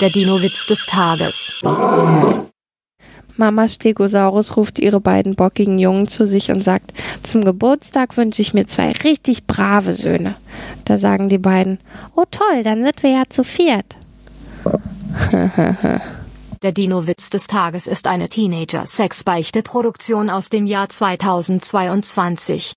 Der Dino-Witz des Tages. Mama Stegosaurus ruft ihre beiden bockigen Jungen zu sich und sagt, zum Geburtstag wünsche ich mir zwei richtig brave Söhne. Da sagen die beiden, oh toll, dann sind wir ja zu viert. Der Dino-Witz des Tages ist eine Teenager-Sexbeichte-Produktion aus dem Jahr 2022.